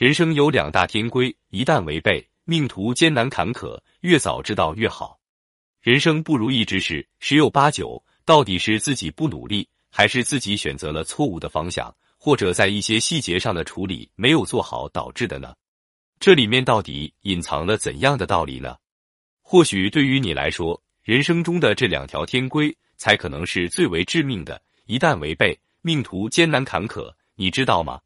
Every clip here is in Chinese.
人生有两大天规，一旦违背，命途艰难坎坷，越早知道越好。人生不如意之事十有八九，到底是自己不努力，还是自己选择了错误的方向，或者在一些细节上的处理没有做好导致的呢？这里面到底隐藏了怎样的道理呢？或许对于你来说，人生中的这两条天规才可能是最为致命的，一旦违背，命途艰难坎坷，你知道吗？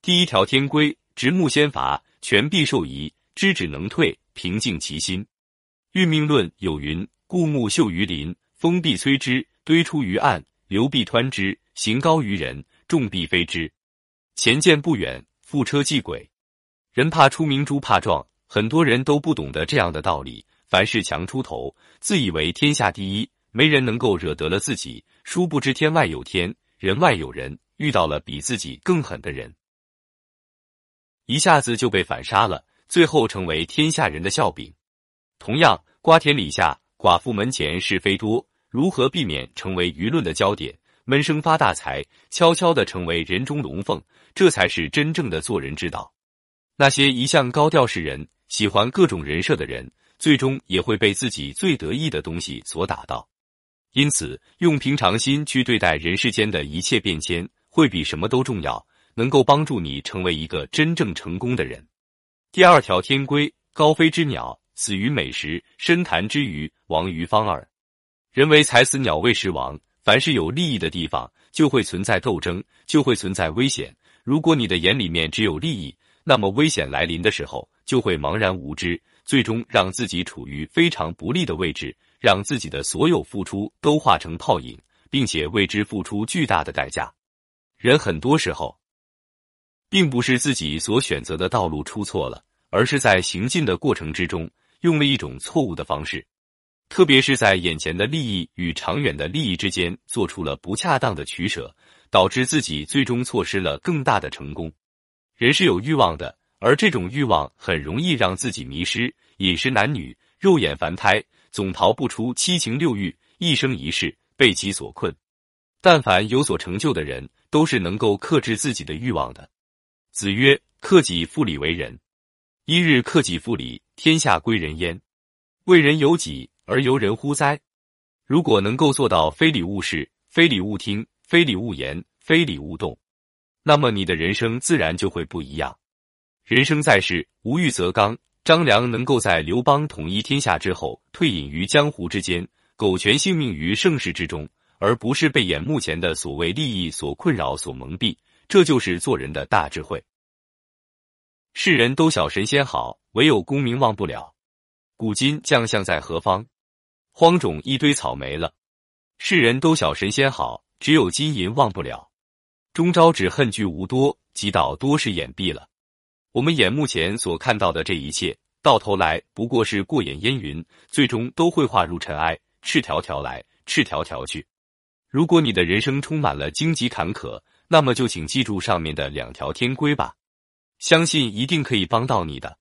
第一条天规：直木先伐，权必受疑；知止能退，平静其心。运命论有云：故木秀于林，风必摧之；堆出于岸，流必湍之；行高于人，众必非之。前见不远，覆车即轨。人怕出名，猪怕壮，很多人都不懂得这样的道理。凡事强出头，自以为天下第一，没人能够惹得了自己。殊不知天外有天，人外有人，遇到了比自己更狠的人，一下子就被反杀了，最后成为天下人的笑柄。同样，瓜田李下，寡妇门前是非多，如何避免成为舆论的焦点？闷声发大财，悄悄的成为人中龙凤，这才是真正的做人之道。那些一向高调示人、喜欢各种人设的人，最终也会被自己最得意的东西所打到。因此，用平常心去对待人世间的一切变迁，会比什么都重要，能够帮助你成为一个真正成功的人。第二条天规：高飞之鸟。死于美食，深潭之鱼，亡于方饵。人为财死，鸟为食亡。凡是有利益的地方，就会存在斗争，就会存在危险。如果你的眼里面只有利益，那么危险来临的时候，就会茫然无知，最终让自己处于非常不利的位置，让自己的所有付出都化成泡影，并且为之付出巨大的代价。人很多时候，并不是自己所选择的道路出错了，而是在行进的过程之中。用了一种错误的方式，特别是在眼前的利益与长远的利益之间做出了不恰当的取舍，导致自己最终错失了更大的成功。人是有欲望的，而这种欲望很容易让自己迷失，饮食男女，肉眼凡胎，总逃不出七情六欲，一生一世被其所困。但凡有所成就的人，都是能够克制自己的欲望的。子曰：“克己复礼为仁。”一日克己复礼，天下归仁焉。为人由己而由人乎哉？如果能够做到非礼勿视、非礼勿听、非礼勿言、非礼勿动，那么你的人生自然就会不一样。人生在世，无欲则刚。张良能够在刘邦统一天下之后，退隐于江湖之间，苟全性命于盛世之中，而不是被眼目前的所谓利益所困扰、所蒙蔽，这就是做人的大智慧。世人都晓神仙好，唯有功名忘不了。古今将相在何方？荒冢一堆草没了。世人都晓神仙好，只有金银忘不了。终朝只恨聚无多，积道多是眼闭了。我们眼目前所看到的这一切，到头来不过是过眼烟云，最终都会化入尘埃，赤条条来，赤条条去。如果你的人生充满了荆棘坎坷，那么就请记住上面的两条天规吧。相信一定可以帮到你的。